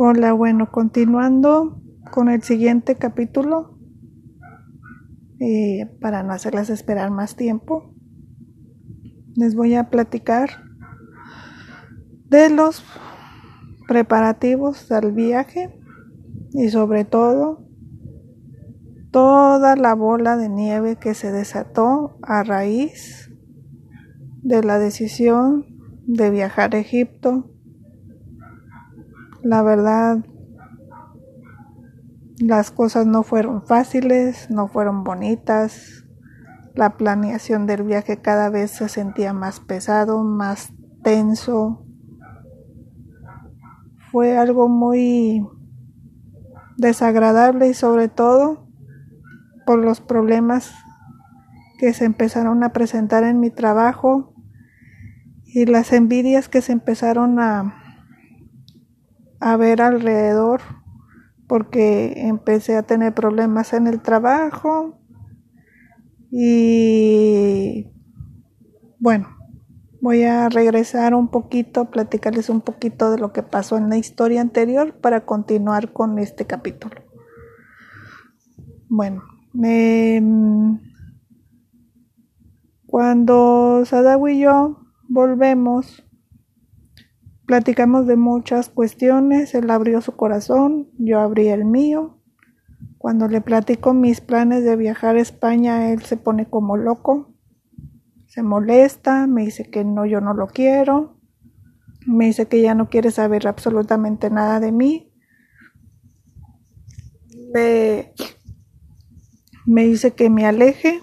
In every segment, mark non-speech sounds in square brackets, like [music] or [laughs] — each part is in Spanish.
Hola, bueno, continuando con el siguiente capítulo, eh, para no hacerlas esperar más tiempo, les voy a platicar de los preparativos al viaje y sobre todo toda la bola de nieve que se desató a raíz de la decisión de viajar a Egipto la verdad, las cosas no fueron fáciles, no fueron bonitas. La planeación del viaje cada vez se sentía más pesado, más tenso. Fue algo muy desagradable y sobre todo por los problemas que se empezaron a presentar en mi trabajo y las envidias que se empezaron a a ver alrededor porque empecé a tener problemas en el trabajo y bueno, voy a regresar un poquito, platicarles un poquito de lo que pasó en la historia anterior para continuar con este capítulo. Bueno, cuando Sadawi y yo volvemos Platicamos de muchas cuestiones, él abrió su corazón, yo abrí el mío. Cuando le platico mis planes de viajar a España, él se pone como loco, se molesta, me dice que no, yo no lo quiero, me dice que ya no quiere saber absolutamente nada de mí. Me, me dice que me aleje.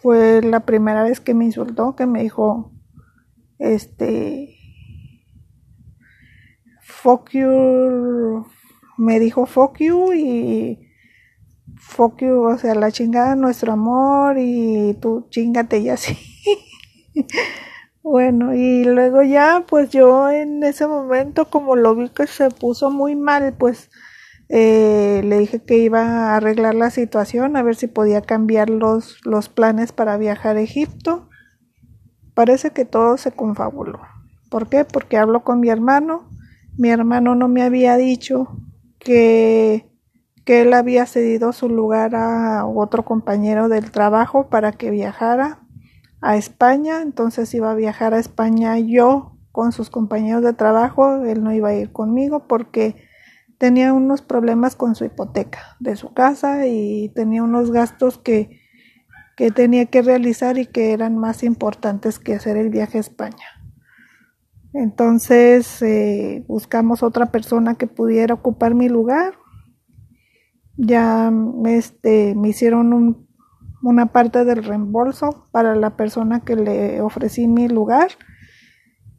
Fue la primera vez que me insultó, que me dijo, este, fuck you, me dijo fuck you y fuck you, o sea, la chingada nuestro amor y tú chingate y así. [laughs] bueno, y luego ya, pues yo en ese momento, como lo vi que se puso muy mal, pues eh, le dije que iba a arreglar la situación, a ver si podía cambiar los, los planes para viajar a Egipto. Parece que todo se confabuló. ¿Por qué? Porque hablo con mi hermano mi hermano no me había dicho que, que él había cedido su lugar a otro compañero del trabajo para que viajara a España, entonces iba a viajar a España yo con sus compañeros de trabajo, él no iba a ir conmigo porque tenía unos problemas con su hipoteca de su casa y tenía unos gastos que, que tenía que realizar y que eran más importantes que hacer el viaje a España. Entonces eh, buscamos otra persona que pudiera ocupar mi lugar. Ya este, me hicieron una parte del reembolso para la persona que le ofrecí mi lugar.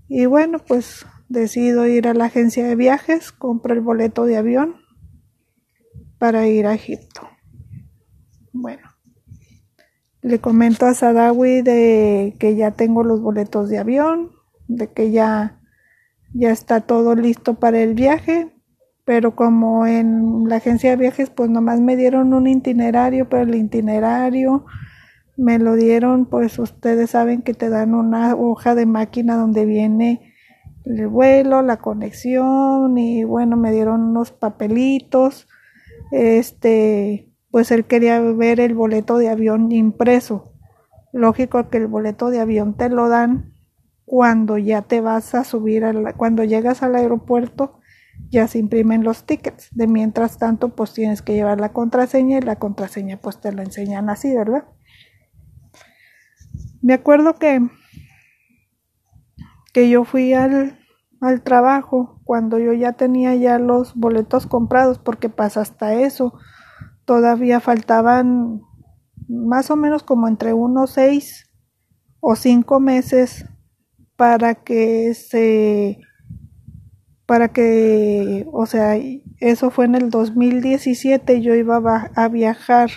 Y bueno, pues decido ir a la agencia de viajes, compro el boleto de avión para ir a Egipto. Bueno, le comento a Sadawi de que ya tengo los boletos de avión, de que ya, ya está todo listo para el viaje, pero como en la agencia de viajes pues nomás me dieron un itinerario, pero el itinerario me lo dieron, pues ustedes saben que te dan una hoja de máquina donde viene el vuelo, la conexión y bueno, me dieron unos papelitos. Este, pues él quería ver el boleto de avión impreso. Lógico que el boleto de avión te lo dan cuando ya te vas a subir, cuando llegas al aeropuerto, ya se imprimen los tickets. De mientras tanto, pues tienes que llevar la contraseña y la contraseña pues te la enseñan así, ¿verdad? Me acuerdo que, que yo fui al, al trabajo cuando yo ya tenía ya los boletos comprados, porque pasa hasta eso. Todavía faltaban más o menos como entre unos seis o cinco meses para que se para que, o sea, eso fue en el 2017, yo iba a viajar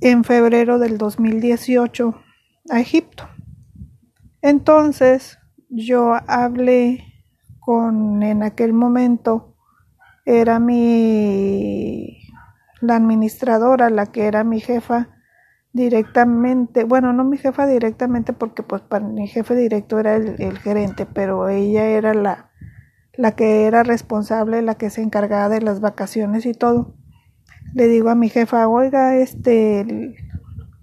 en febrero del 2018 a Egipto. Entonces, yo hablé con, en aquel momento, era mi, la administradora, la que era mi jefa, directamente, bueno, no mi jefa directamente porque pues para mi jefe directo era el, gerente, pero ella era la, la que era responsable, la que se encargaba de las vacaciones y todo. Le digo a mi jefa, oiga, este,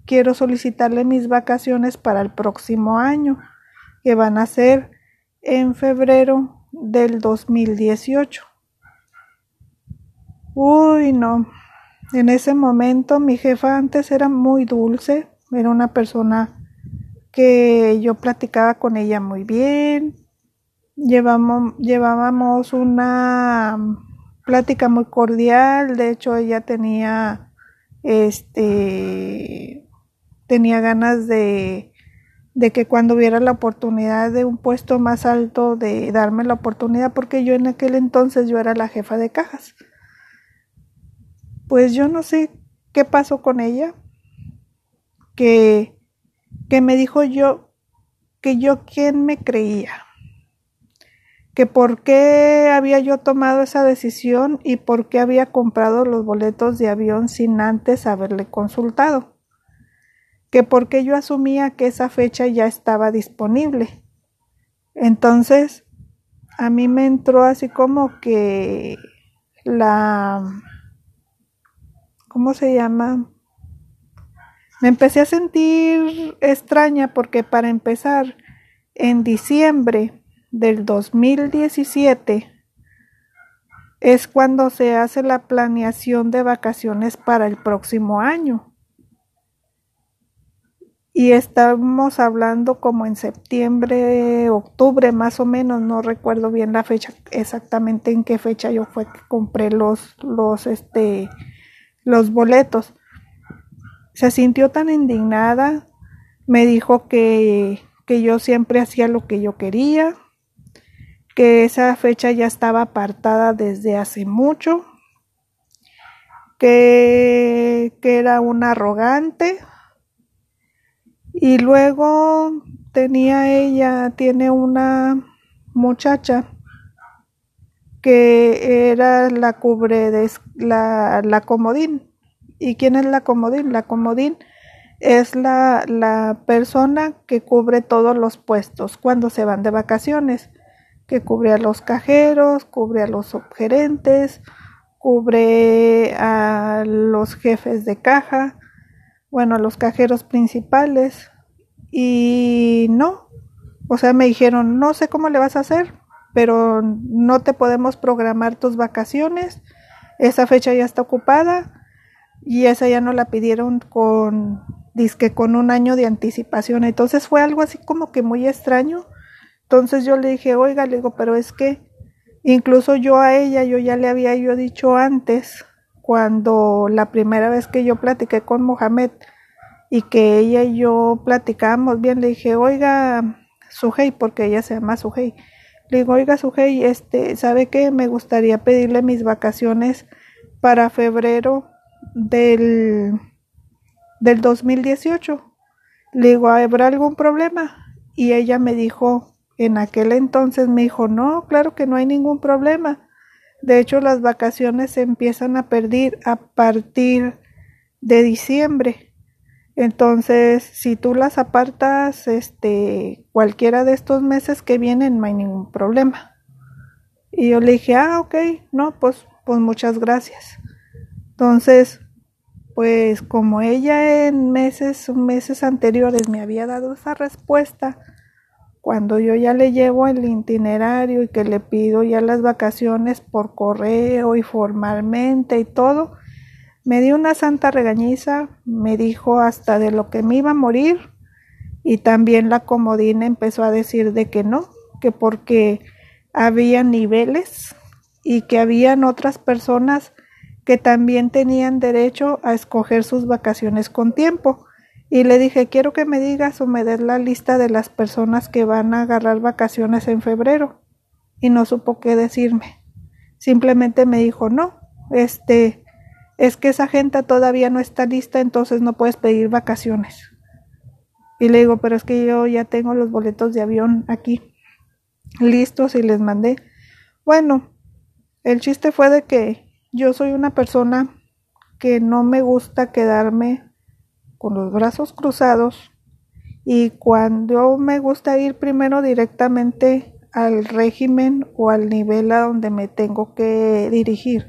quiero solicitarle mis vacaciones para el próximo año, que van a ser en febrero del 2018. Uy, no. En ese momento mi jefa antes era muy dulce, era una persona que yo platicaba con ella muy bien, llevamos, llevábamos una plática muy cordial, de hecho ella tenía este tenía ganas de, de que cuando hubiera la oportunidad de un puesto más alto de darme la oportunidad porque yo en aquel entonces yo era la jefa de cajas. Pues yo no sé qué pasó con ella, que, que me dijo yo que yo quién me creía que por qué había yo tomado esa decisión y por qué había comprado los boletos de avión sin antes haberle consultado, que por qué yo asumía que esa fecha ya estaba disponible. Entonces, a mí me entró así como que la... ¿Cómo se llama? Me empecé a sentir extraña porque para empezar, en diciembre del 2017 es cuando se hace la planeación de vacaciones para el próximo año. Y estamos hablando como en septiembre, octubre más o menos, no recuerdo bien la fecha, exactamente en qué fecha yo fue que compré los, los, este, los boletos. Se sintió tan indignada, me dijo que, que yo siempre hacía lo que yo quería, que esa fecha ya estaba apartada desde hace mucho, que, que era un arrogante y luego tenía ella, tiene una muchacha que era la cubre de la, comodín. ¿Y quién es la comodín? La comodín es la, la persona que cubre todos los puestos cuando se van de vacaciones que cubre a los cajeros, cubre a los subgerentes, cubre a los jefes de caja, bueno, a los cajeros principales. Y no, o sea, me dijeron, no sé cómo le vas a hacer, pero no te podemos programar tus vacaciones, esa fecha ya está ocupada y esa ya no la pidieron con, disque con un año de anticipación. Entonces fue algo así como que muy extraño entonces yo le dije, oiga, le digo, pero es que incluso yo a ella, yo ya le había yo dicho antes, cuando la primera vez que yo platiqué con Mohamed y que ella y yo platicábamos bien, le dije, oiga, Sujei, porque ella se llama Sujei. Le digo, oiga, Sujei, este, ¿sabe qué? Me gustaría pedirle mis vacaciones para febrero del, del 2018. Le digo, ¿habrá algún problema? Y ella me dijo, en aquel entonces me dijo, no, claro que no hay ningún problema. De hecho, las vacaciones se empiezan a perder a partir de diciembre. Entonces, si tú las apartas, este, cualquiera de estos meses que vienen, no hay ningún problema. Y yo le dije, ah, ok, no, pues, pues muchas gracias. Entonces, pues como ella en meses, meses anteriores me había dado esa respuesta, cuando yo ya le llevo el itinerario y que le pido ya las vacaciones por correo y formalmente y todo, me dio una santa regañiza, me dijo hasta de lo que me iba a morir y también la comodina empezó a decir de que no, que porque había niveles y que habían otras personas que también tenían derecho a escoger sus vacaciones con tiempo y le dije, quiero que me digas o me des la lista de las personas que van a agarrar vacaciones en febrero. Y no supo qué decirme. Simplemente me dijo, no, este, es que esa gente todavía no está lista, entonces no puedes pedir vacaciones. Y le digo, pero es que yo ya tengo los boletos de avión aquí listos y les mandé. Bueno, el chiste fue de que yo soy una persona que no me gusta quedarme con los brazos cruzados y cuando me gusta ir primero directamente al régimen o al nivel a donde me tengo que dirigir.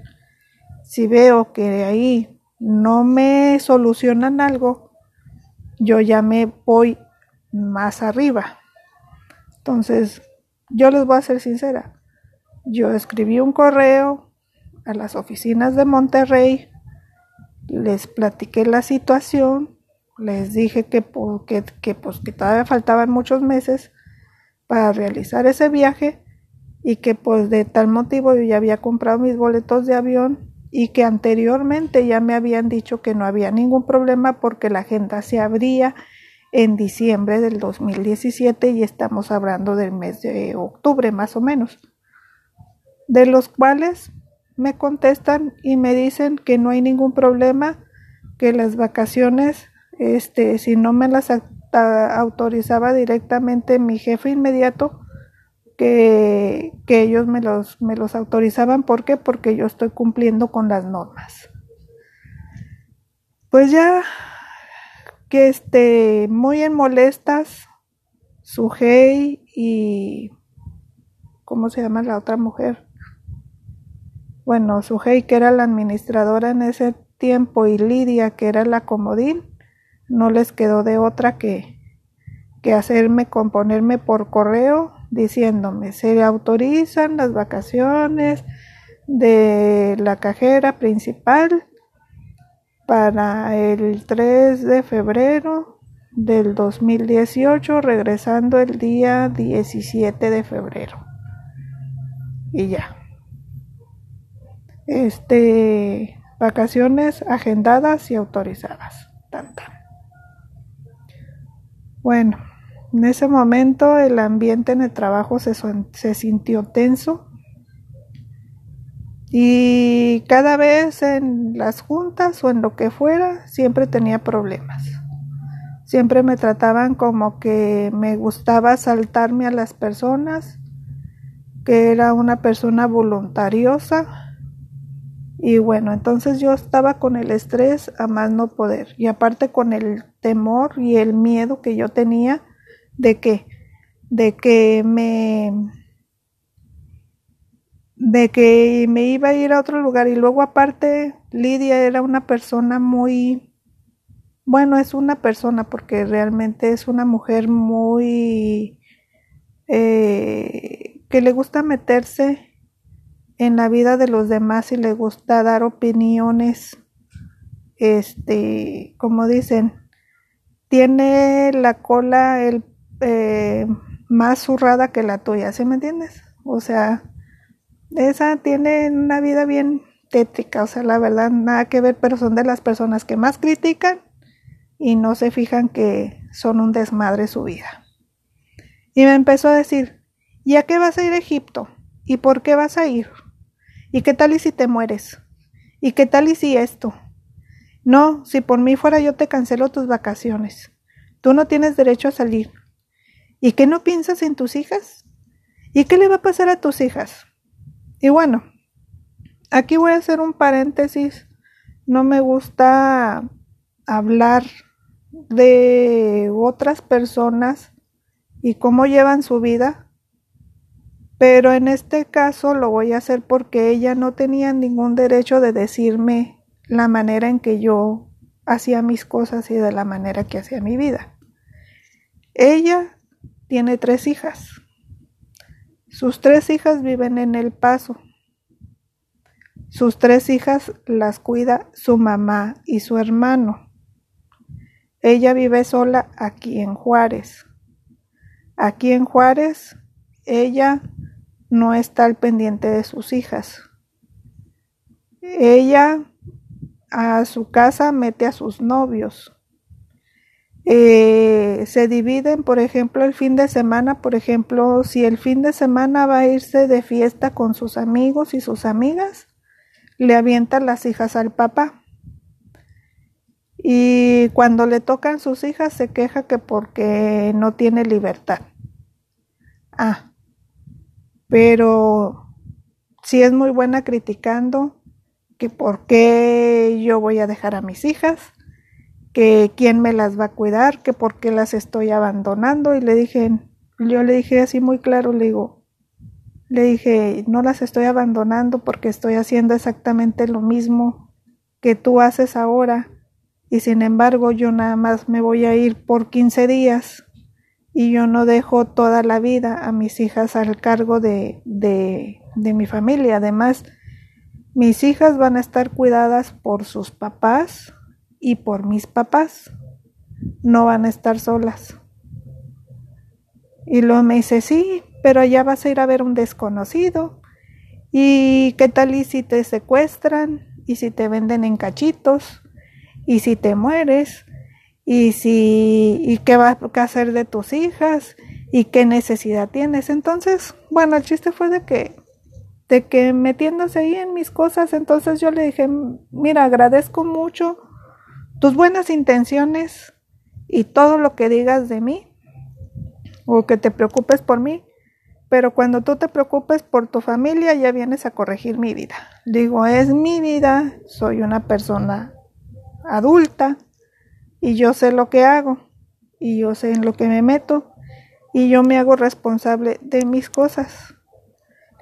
Si veo que ahí no me solucionan algo, yo ya me voy más arriba. Entonces, yo les voy a ser sincera. Yo escribí un correo a las oficinas de Monterrey, les platiqué la situación, les dije que, que, que, pues, que todavía faltaban muchos meses para realizar ese viaje y que pues de tal motivo yo ya había comprado mis boletos de avión y que anteriormente ya me habían dicho que no había ningún problema porque la agenda se abría en diciembre del 2017 y estamos hablando del mes de octubre más o menos, de los cuales me contestan y me dicen que no hay ningún problema, que las vacaciones, este, si no me las autorizaba directamente mi jefe inmediato, que, ellos me los, me los autorizaban. ¿Por qué? Porque yo estoy cumpliendo con las normas. Pues ya que esté muy en molestas, Sujei y ¿cómo se llama la otra mujer? Bueno, Sujei que era la administradora en ese tiempo y Lidia que era la comodín, no les quedó de otra que, que hacerme componerme por correo diciéndome se autorizan las vacaciones de la cajera principal para el 3 de febrero del 2018, regresando el día 17 de febrero. Y ya. Este, vacaciones agendadas y autorizadas. Bueno, en ese momento el ambiente en el trabajo se, se sintió tenso y cada vez en las juntas o en lo que fuera, siempre tenía problemas. Siempre me trataban como que me gustaba saltarme a las personas, que era una persona voluntariosa. Y bueno, entonces yo estaba con el estrés a más no poder. Y aparte con el temor y el miedo que yo tenía de que, de que me de que me iba a ir a otro lugar y luego aparte Lidia era una persona muy bueno es una persona porque realmente es una mujer muy eh, que le gusta meterse en la vida de los demás y le gusta dar opiniones este como dicen tiene la cola el eh, más zurrada que la tuya ¿sí me entiendes? o sea esa tiene una vida bien tétrica, o sea, la verdad, nada que ver, pero son de las personas que más critican y no se fijan que son un desmadre su vida. Y me empezó a decir, ¿y a qué vas a ir a Egipto? ¿Y por qué vas a ir? ¿Y qué tal y si te mueres? ¿Y qué tal y si esto? No, si por mí fuera yo te cancelo tus vacaciones. Tú no tienes derecho a salir. ¿Y qué no piensas en tus hijas? ¿Y qué le va a pasar a tus hijas? Y bueno, aquí voy a hacer un paréntesis. No me gusta hablar de otras personas y cómo llevan su vida, pero en este caso lo voy a hacer porque ella no tenía ningún derecho de decirme la manera en que yo hacía mis cosas y de la manera que hacía mi vida. Ella tiene tres hijas. Sus tres hijas viven en El Paso. Sus tres hijas las cuida su mamá y su hermano. Ella vive sola aquí en Juárez. Aquí en Juárez, ella no está al pendiente de sus hijas. Ella a su casa mete a sus novios. Eh, se dividen, por ejemplo, el fin de semana, por ejemplo, si el fin de semana va a irse de fiesta con sus amigos y sus amigas, le avientan las hijas al papá. Y cuando le tocan sus hijas se queja que porque no tiene libertad. Ah, pero si es muy buena criticando que por qué yo voy a dejar a mis hijas que quién me las va a cuidar, que por qué las estoy abandonando y le dije, yo le dije así muy claro, le digo, Le dije, no las estoy abandonando porque estoy haciendo exactamente lo mismo que tú haces ahora. Y sin embargo, yo nada más me voy a ir por 15 días y yo no dejo toda la vida a mis hijas al cargo de, de, de mi familia. Además, mis hijas van a estar cuidadas por sus papás y por mis papás. No van a estar solas. Y luego me dice, sí, pero allá vas a ir a ver un desconocido. ¿Y qué tal y si te secuestran? ¿Y si te venden en cachitos? ¿Y si te mueres? ¿Y si y qué vas a hacer de tus hijas? ¿Y qué necesidad tienes? Entonces, bueno, el chiste fue de que de que metiéndose ahí en mis cosas, entonces yo le dije, mira, agradezco mucho tus buenas intenciones y todo lo que digas de mí o que te preocupes por mí, pero cuando tú te preocupes por tu familia ya vienes a corregir mi vida. Digo, es mi vida, soy una persona adulta y yo sé lo que hago y yo sé en lo que me meto y yo me hago responsable de mis cosas.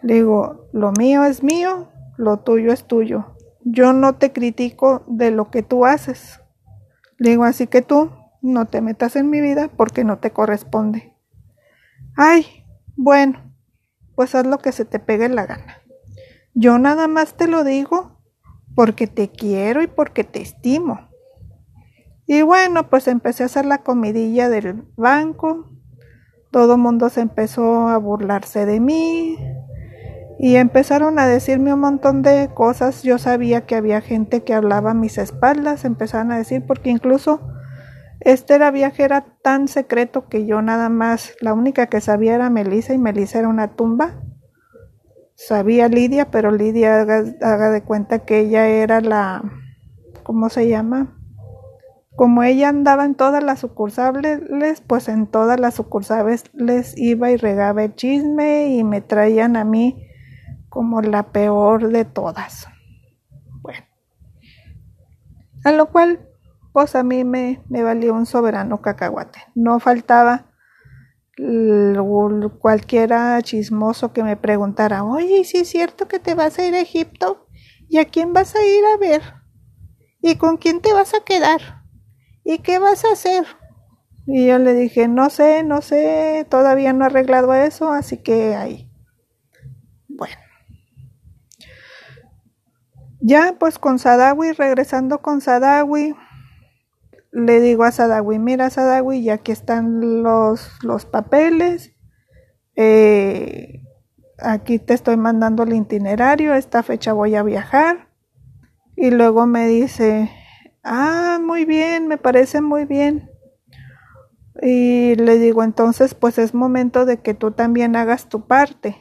Digo, lo mío es mío, lo tuyo es tuyo. Yo no te critico de lo que tú haces. Digo, así que tú no te metas en mi vida porque no te corresponde. Ay, bueno, pues haz lo que se te pegue la gana. Yo nada más te lo digo porque te quiero y porque te estimo. Y bueno, pues empecé a hacer la comidilla del banco. Todo mundo se empezó a burlarse de mí, y empezaron a decirme un montón de cosas. Yo sabía que había gente que hablaba a mis espaldas, empezaron a decir, porque incluso este era viaje era tan secreto que yo nada más, la única que sabía era Melissa y Melissa era una tumba. Sabía Lidia, pero Lidia haga, haga de cuenta que ella era la, ¿cómo se llama? Como ella andaba en todas las sucursales, pues en todas las sucursales les iba y regaba el chisme y me traían a mí como la peor de todas. Bueno, a lo cual, pues a mí me, me valió un soberano cacahuate. No faltaba cualquiera chismoso que me preguntara, oye, si es cierto que te vas a ir a Egipto? ¿Y a quién vas a ir a ver? ¿Y con quién te vas a quedar? ¿Y qué vas a hacer? Y yo le dije, no sé, no sé, todavía no he arreglado eso, así que ahí. Bueno. Ya pues con Sadawi, regresando con Sadawi, le digo a Sadawi, mira Sadawi, ya que están los, los papeles, eh, aquí te estoy mandando el itinerario, esta fecha voy a viajar. Y luego me dice, ah, muy bien, me parece muy bien. Y le digo, entonces pues es momento de que tú también hagas tu parte.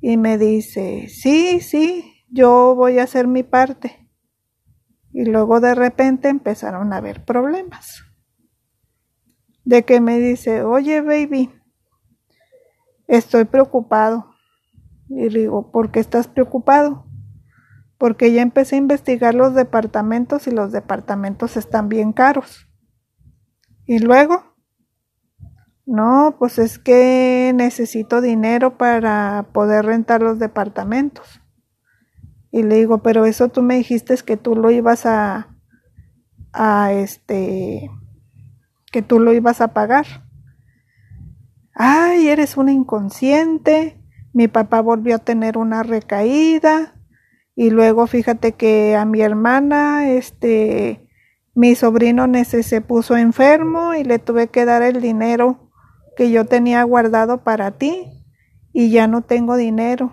Y me dice, sí, sí, yo voy a hacer mi parte. Y luego de repente empezaron a haber problemas. De que me dice, oye baby, estoy preocupado. Y digo, ¿por qué estás preocupado? Porque ya empecé a investigar los departamentos y los departamentos están bien caros. Y luego, no, pues es que necesito dinero para poder rentar los departamentos. Y le digo, pero eso tú me dijiste que tú lo ibas a, a este, que tú lo ibas a pagar. Ay, eres una inconsciente. Mi papá volvió a tener una recaída. Y luego fíjate que a mi hermana, este, mi sobrino se puso enfermo y le tuve que dar el dinero que yo tenía guardado para ti y ya no tengo dinero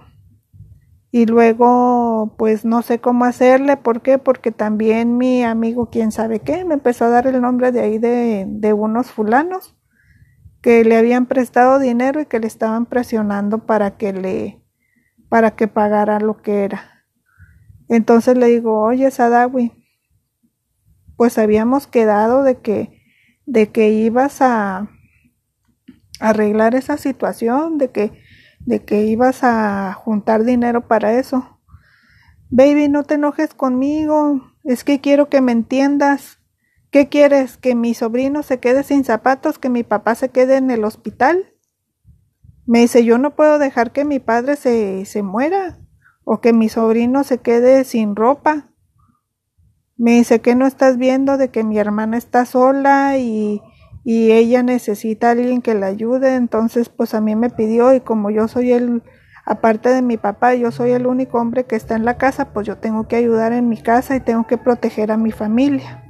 y luego pues no sé cómo hacerle, ¿por qué? Porque también mi amigo, quién sabe qué, me empezó a dar el nombre de ahí de, de unos fulanos que le habían prestado dinero y que le estaban presionando para que le para que pagara lo que era. Entonces le digo, oye Sadawi, pues habíamos quedado de que de que ibas a arreglar esa situación, de que de que ibas a juntar dinero para eso. Baby, no te enojes conmigo, es que quiero que me entiendas. ¿Qué quieres? ¿Que mi sobrino se quede sin zapatos? ¿Que mi papá se quede en el hospital? Me dice, yo no puedo dejar que mi padre se, se muera o que mi sobrino se quede sin ropa. Me dice que no estás viendo de que mi hermana está sola y, y ella necesita a alguien que la ayude. Entonces, pues a mí me pidió y como yo soy el, aparte de mi papá, yo soy el único hombre que está en la casa, pues yo tengo que ayudar en mi casa y tengo que proteger a mi familia.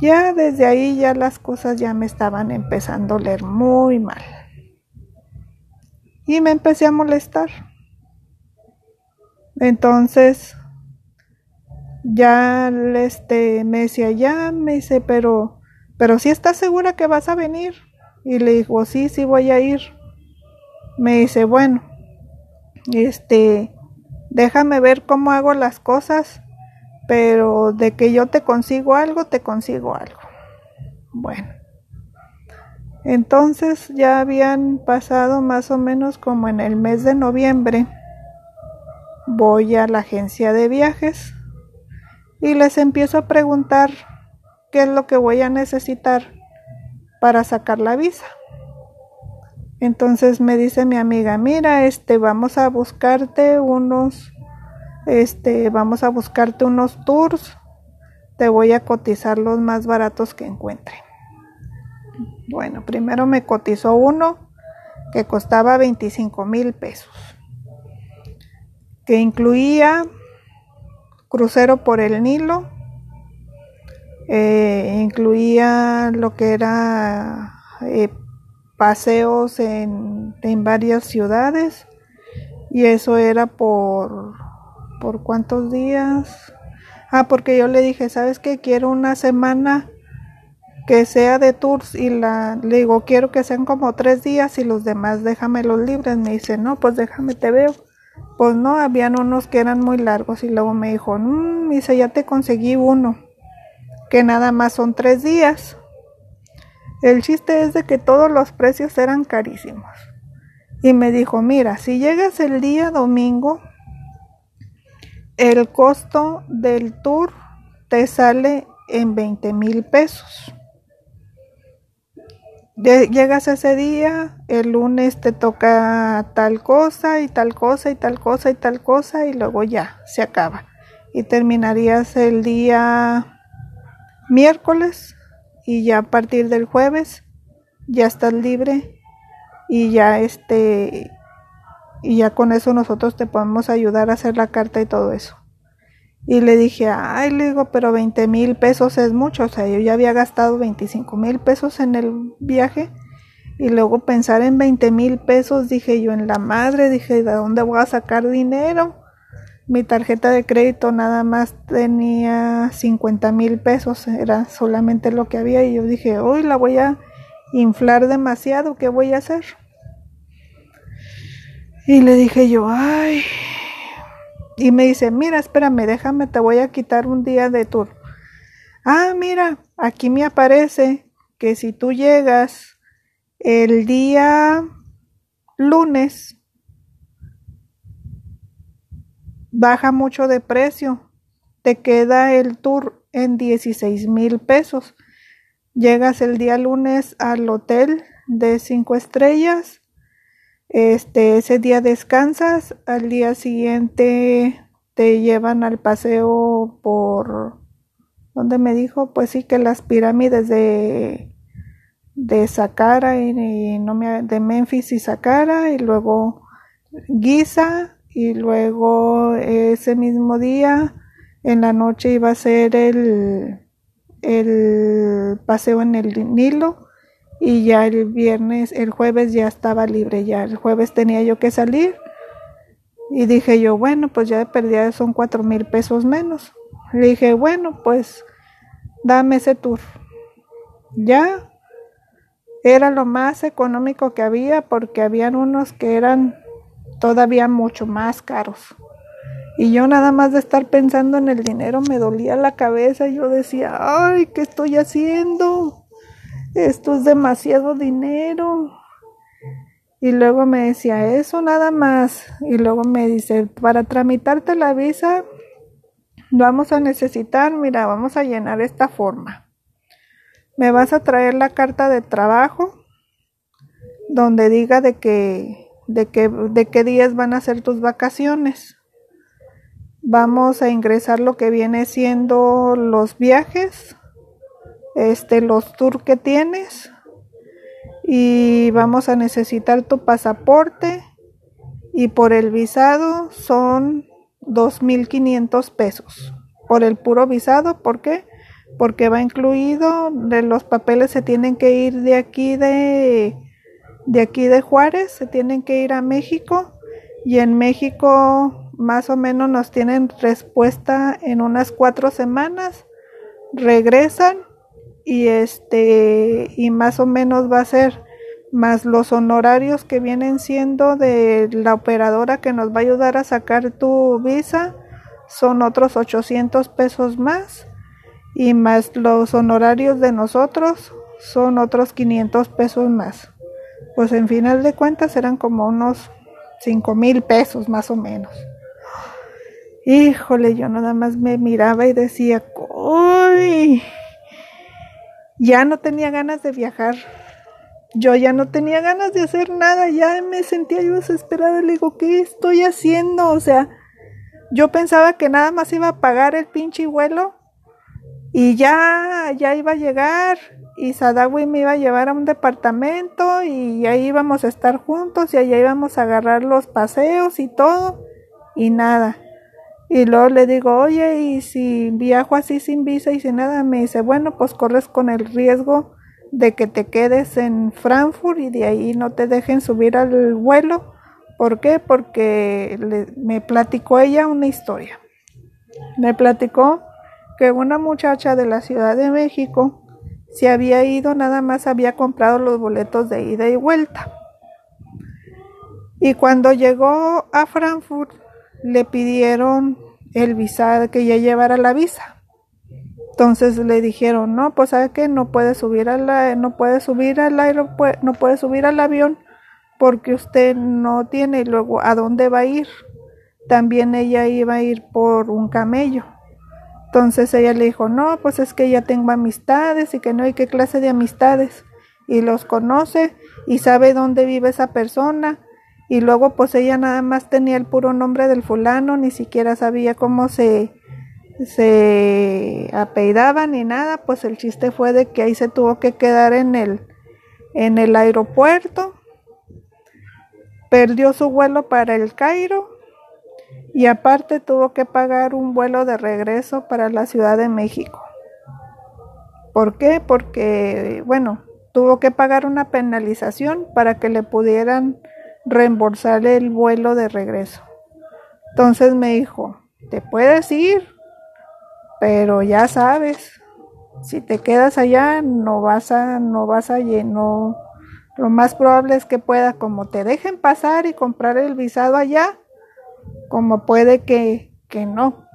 Ya desde ahí ya las cosas ya me estaban empezando a leer muy mal. Y me empecé a molestar. Entonces, ya este me decía, ya me dice, pero pero si estás segura que vas a venir. Y le dijo, sí, sí voy a ir. Me dice, bueno, este, déjame ver cómo hago las cosas, pero de que yo te consigo algo, te consigo algo. Bueno. Entonces ya habían pasado más o menos como en el mes de noviembre. Voy a la agencia de viajes y les empiezo a preguntar qué es lo que voy a necesitar para sacar la visa. Entonces me dice mi amiga, mira, este, vamos a buscarte unos, este, vamos a buscarte unos tours, te voy a cotizar los más baratos que encuentre. Bueno, primero me cotizó uno que costaba 25 mil pesos, que incluía crucero por el Nilo, eh, incluía lo que era eh, paseos en, en, varias ciudades y eso era por por cuántos días. Ah porque yo le dije sabes que quiero una semana que sea de tours y la le digo quiero que sean como tres días y los demás déjamelos libres me dice no pues déjame te veo pues no habían unos que eran muy largos y luego me dijo mmm, dice ya te conseguí uno que nada más son tres días el chiste es de que todos los precios eran carísimos. Y me dijo, mira, si llegas el día domingo, el costo del tour te sale en 20 mil pesos. Llegas ese día, el lunes te toca tal cosa y tal cosa y tal cosa y tal cosa y luego ya, se acaba. Y terminarías el día miércoles y ya a partir del jueves ya estás libre y ya este y ya con eso nosotros te podemos ayudar a hacer la carta y todo eso. Y le dije, ay, le digo, pero 20 mil pesos es mucho. O sea, yo ya había gastado 25 mil pesos en el viaje. Y luego pensar en 20 mil pesos, dije yo en la madre, dije, ¿de dónde voy a sacar dinero? Mi tarjeta de crédito nada más tenía 50 mil pesos, era solamente lo que había y yo dije, hoy la voy a inflar demasiado, ¿qué voy a hacer? Y le dije yo, ay, y me dice, mira, espérame, déjame, te voy a quitar un día de tour. Ah, mira, aquí me aparece que si tú llegas el día lunes baja mucho de precio. Te queda el tour en 16 mil pesos. Llegas el día lunes al hotel de cinco estrellas. Este, ese día descansas. Al día siguiente te llevan al paseo por ¿dónde me dijo? Pues sí que las pirámides de de Saqqara y, no me, de Memphis y Saqqara y luego Giza y luego ese mismo día en la noche iba a ser el, el paseo en el Nilo y ya el viernes, el jueves ya estaba libre, ya el jueves tenía yo que salir y dije yo, bueno, pues ya de son cuatro mil pesos menos. Le dije, bueno, pues dame ese tour. Ya era lo más económico que había porque habían unos que eran todavía mucho más caros. Y yo nada más de estar pensando en el dinero me dolía la cabeza. Yo decía, ay, ¿qué estoy haciendo? Esto es demasiado dinero. Y luego me decía, eso nada más. Y luego me dice, para tramitarte la visa, vamos a necesitar, mira, vamos a llenar esta forma. Me vas a traer la carta de trabajo donde diga de que de que de qué días van a ser tus vacaciones. Vamos a ingresar lo que viene siendo los viajes, este los tours que tienes y vamos a necesitar tu pasaporte y por el visado son 2.500 pesos por el puro visado. ¿Por qué? Porque va incluido, de los papeles se tienen que ir de aquí de, de aquí de Juárez, se tienen que ir a México y en México más o menos nos tienen respuesta en unas cuatro semanas, regresan y este y más o menos va a ser más los honorarios que vienen siendo de la operadora que nos va a ayudar a sacar tu visa son otros 800 pesos más y más los honorarios de nosotros son otros 500 pesos más. Pues en final de cuentas eran como unos 5 mil pesos más o menos. Híjole, yo nada más me miraba y decía, uy, ya no tenía ganas de viajar. Yo ya no tenía ganas de hacer nada, ya me sentía yo desesperada, le digo, ¿qué estoy haciendo? O sea, yo pensaba que nada más iba a pagar el pinche vuelo y ya, ya iba a llegar y Sadawi me iba a llevar a un departamento y ahí íbamos a estar juntos y allá íbamos a agarrar los paseos y todo y nada. Y luego le digo, oye, y si viajo así sin visa y sin nada, me dice, bueno, pues corres con el riesgo de que te quedes en Frankfurt y de ahí no te dejen subir al vuelo. ¿Por qué? Porque me platicó ella una historia. Me platicó que una muchacha de la Ciudad de México se había ido, nada más había comprado los boletos de ida y vuelta. Y cuando llegó a Frankfurt le pidieron el visa, que ya llevara la visa. Entonces le dijeron, no, pues sabe que no puede subir a la, no puede subir al aeropuerto, no puede subir al avión porque usted no tiene y luego a dónde va a ir. También ella iba a ir por un camello. Entonces ella le dijo, no, pues es que ya tengo amistades y que no hay qué clase de amistades. Y los conoce y sabe dónde vive esa persona. Y luego pues ella nada más tenía el puro nombre del fulano, ni siquiera sabía cómo se, se ni nada, pues el chiste fue de que ahí se tuvo que quedar en el, en el aeropuerto, perdió su vuelo para el Cairo y aparte tuvo que pagar un vuelo de regreso para la Ciudad de México. ¿Por qué? Porque, bueno, tuvo que pagar una penalización para que le pudieran reembolsar el vuelo de regreso. Entonces me dijo, ¿te puedes ir? pero ya sabes, si te quedas allá no vas a, no vas a lleno, lo más probable es que pueda, como te dejen pasar y comprar el visado allá, como puede que, que no.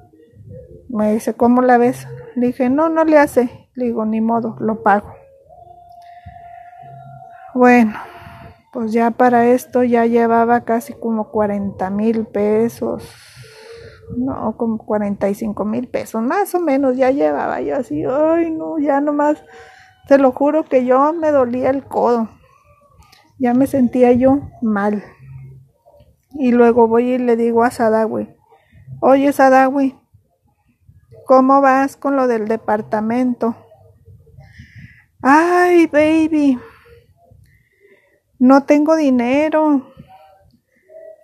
Me dice, ¿cómo la ves? Le dije, no, no le hace. Le digo, ni modo, lo pago. Bueno, pues ya para esto ya llevaba casi como 40 mil pesos no, como 45 mil pesos, más o menos, ya llevaba yo así, ay, no, ya nomás, te lo juro que yo me dolía el codo, ya me sentía yo mal. Y luego voy y le digo a Sadawi, oye Sadawi, ¿cómo vas con lo del departamento? Ay, baby, no tengo dinero.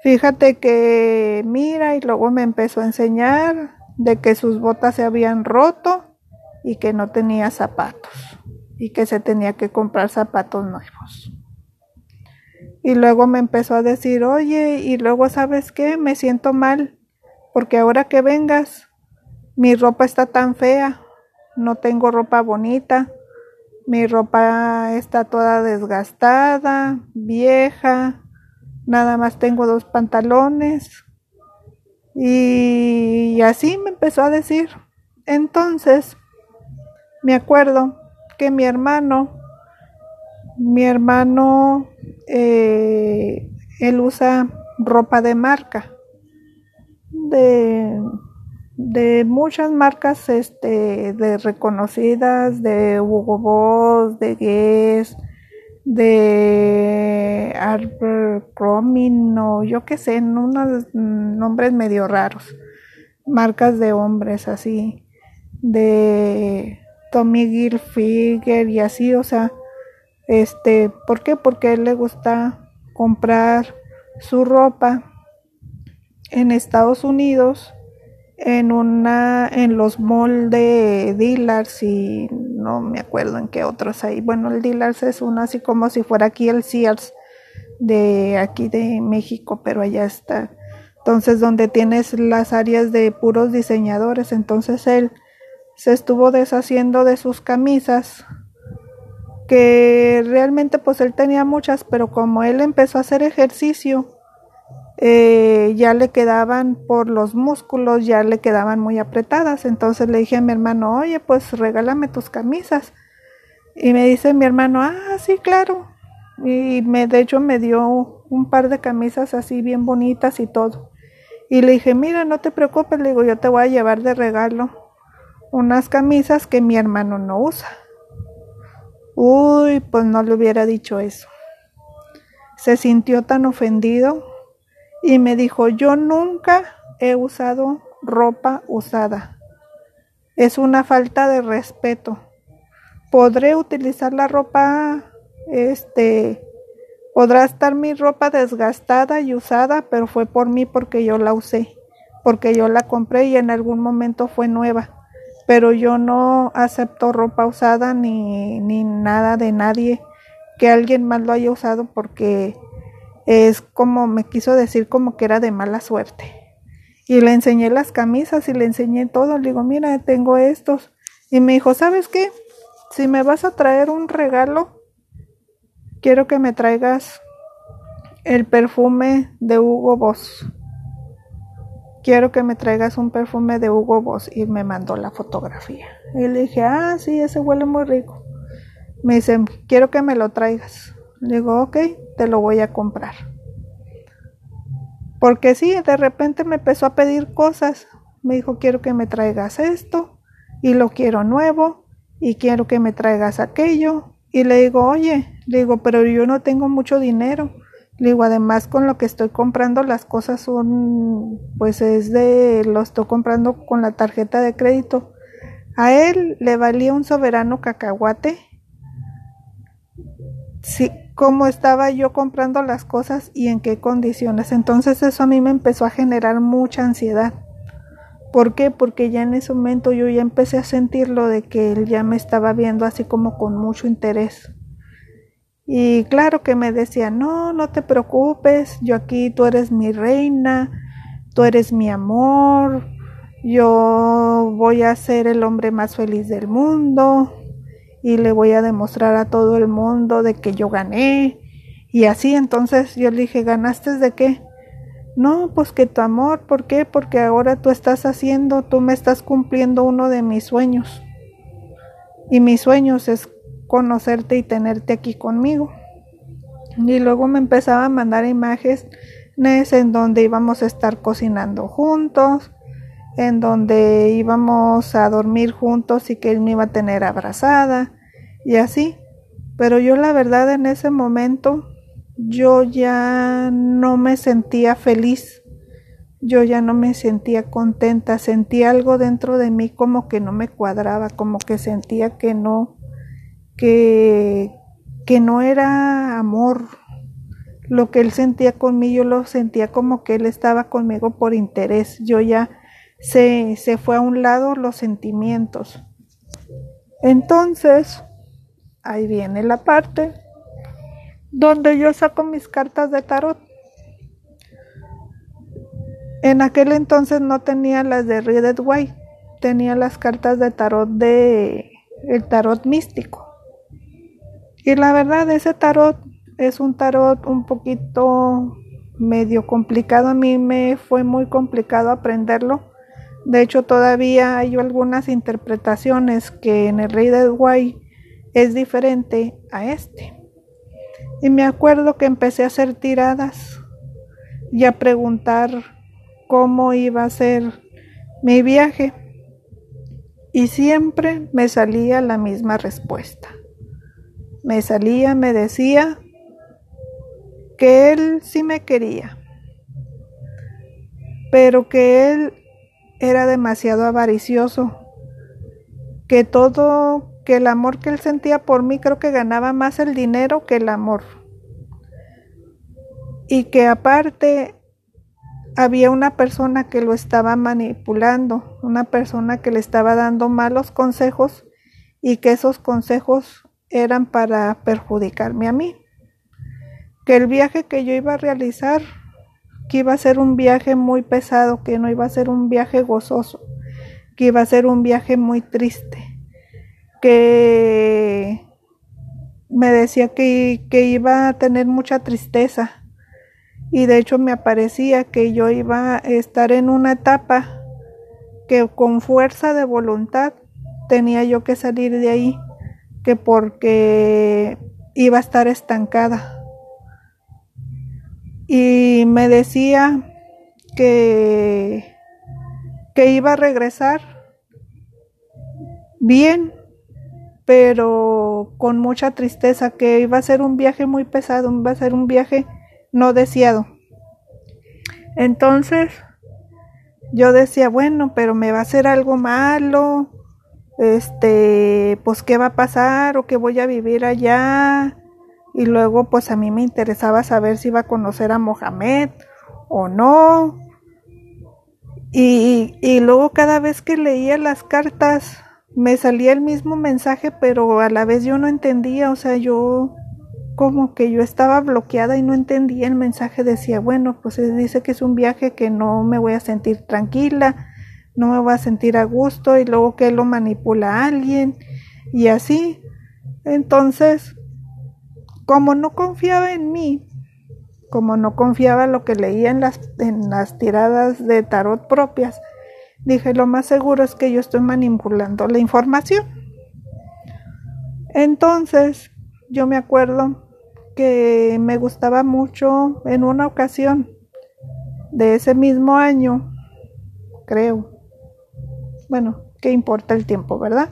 Fíjate que mira y luego me empezó a enseñar de que sus botas se habían roto y que no tenía zapatos y que se tenía que comprar zapatos nuevos. Y luego me empezó a decir, oye, y luego sabes qué, me siento mal, porque ahora que vengas, mi ropa está tan fea, no tengo ropa bonita, mi ropa está toda desgastada, vieja, nada más tengo dos pantalones. Y así me empezó a decir. Entonces, me acuerdo que mi hermano, mi hermano, eh, él usa ropa de marca, de, de muchas marcas este, de reconocidas, de Hugo Boss, de Guess, de Abercrombie o yo qué sé, unos nombres medio raros, marcas de hombres así, de Tommy Hilfiger y así, o sea, este, ¿por qué? Porque a él le gusta comprar su ropa en Estados Unidos en una en los malls de Dillars y no me acuerdo en qué otros hay. Bueno, el Dillars es uno así como si fuera aquí el Sears de aquí de México, pero allá está. Entonces, donde tienes las áreas de puros diseñadores, entonces él se estuvo deshaciendo de sus camisas que realmente pues él tenía muchas, pero como él empezó a hacer ejercicio, eh, ya le quedaban por los músculos, ya le quedaban muy apretadas. Entonces le dije a mi hermano, oye, pues regálame tus camisas. Y me dice mi hermano, ah, sí, claro. Y me, de hecho me dio un par de camisas así bien bonitas y todo. Y le dije, mira, no te preocupes, le digo, yo te voy a llevar de regalo unas camisas que mi hermano no usa. Uy, pues no le hubiera dicho eso. Se sintió tan ofendido y me dijo, yo nunca he usado ropa usada. Es una falta de respeto. Podré utilizar la ropa, este, podrá estar mi ropa desgastada y usada, pero fue por mí porque yo la usé, porque yo la compré y en algún momento fue nueva. Pero yo no acepto ropa usada ni, ni nada de nadie que alguien más lo haya usado porque es como me quiso decir como que era de mala suerte. Y le enseñé las camisas y le enseñé todo. Le digo, mira, tengo estos. Y me dijo, ¿sabes qué? Si me vas a traer un regalo, quiero que me traigas el perfume de Hugo Boss. Quiero que me traigas un perfume de Hugo Boss. Y me mandó la fotografía. Y le dije, ah, sí, ese huele muy rico. Me dice, quiero que me lo traigas. Le digo, ok, te lo voy a comprar. Porque sí, de repente me empezó a pedir cosas. Me dijo, quiero que me traigas esto y lo quiero nuevo y quiero que me traigas aquello. Y le digo, oye, le digo, pero yo no tengo mucho dinero. Digo, además con lo que estoy comprando las cosas son, pues es de, lo estoy comprando con la tarjeta de crédito. A él le valía un soberano cacahuate. Sí, cómo estaba yo comprando las cosas y en qué condiciones. Entonces eso a mí me empezó a generar mucha ansiedad. ¿Por qué? Porque ya en ese momento yo ya empecé a sentir lo de que él ya me estaba viendo así como con mucho interés. Y claro que me decía, no, no te preocupes, yo aquí tú eres mi reina, tú eres mi amor, yo voy a ser el hombre más feliz del mundo, y le voy a demostrar a todo el mundo de que yo gané. Y así entonces yo le dije, ¿ganaste de qué? No, pues que tu amor, ¿por qué? Porque ahora tú estás haciendo, tú me estás cumpliendo uno de mis sueños. Y mis sueños es conocerte y tenerte aquí conmigo. Y luego me empezaba a mandar imágenes en donde íbamos a estar cocinando juntos, en donde íbamos a dormir juntos y que él me iba a tener abrazada y así. Pero yo la verdad en ese momento yo ya no me sentía feliz, yo ya no me sentía contenta, sentía algo dentro de mí como que no me cuadraba, como que sentía que no, que, que no era amor. Lo que él sentía conmigo, yo lo sentía como que él estaba conmigo por interés. Yo ya se, se fue a un lado los sentimientos. Entonces, ahí viene la parte donde yo saco mis cartas de tarot. En aquel entonces no tenía las de Ridet White, tenía las cartas de tarot de el tarot místico. Y la verdad, ese tarot es un tarot un poquito medio complicado. A mí me fue muy complicado aprenderlo de hecho, todavía hay algunas interpretaciones que en el Rey de Guay es diferente a este. Y me acuerdo que empecé a hacer tiradas y a preguntar cómo iba a ser mi viaje. Y siempre me salía la misma respuesta. Me salía, me decía que él sí me quería, pero que él era demasiado avaricioso, que todo, que el amor que él sentía por mí creo que ganaba más el dinero que el amor. Y que aparte había una persona que lo estaba manipulando, una persona que le estaba dando malos consejos y que esos consejos eran para perjudicarme a mí. Que el viaje que yo iba a realizar, que iba a ser un viaje muy pesado, que no iba a ser un viaje gozoso, que iba a ser un viaje muy triste, que me decía que, que iba a tener mucha tristeza y de hecho me aparecía que yo iba a estar en una etapa que con fuerza de voluntad tenía yo que salir de ahí, que porque iba a estar estancada. Y me decía que, que iba a regresar bien, pero con mucha tristeza, que iba a ser un viaje muy pesado, iba a ser un viaje no deseado. Entonces yo decía, bueno, pero me va a hacer algo malo, este, pues qué va a pasar o qué voy a vivir allá. Y luego pues a mí me interesaba saber si iba a conocer a Mohamed o no. Y, y luego cada vez que leía las cartas me salía el mismo mensaje, pero a la vez yo no entendía, o sea, yo como que yo estaba bloqueada y no entendía el mensaje. Decía, bueno, pues dice que es un viaje que no me voy a sentir tranquila, no me voy a sentir a gusto y luego que lo manipula alguien y así. Entonces, como no confiaba en mí, como no confiaba lo que leía en las, en las tiradas de tarot propias, dije, lo más seguro es que yo estoy manipulando la información. Entonces, yo me acuerdo que me gustaba mucho en una ocasión de ese mismo año, creo. Bueno, ¿qué importa el tiempo, verdad?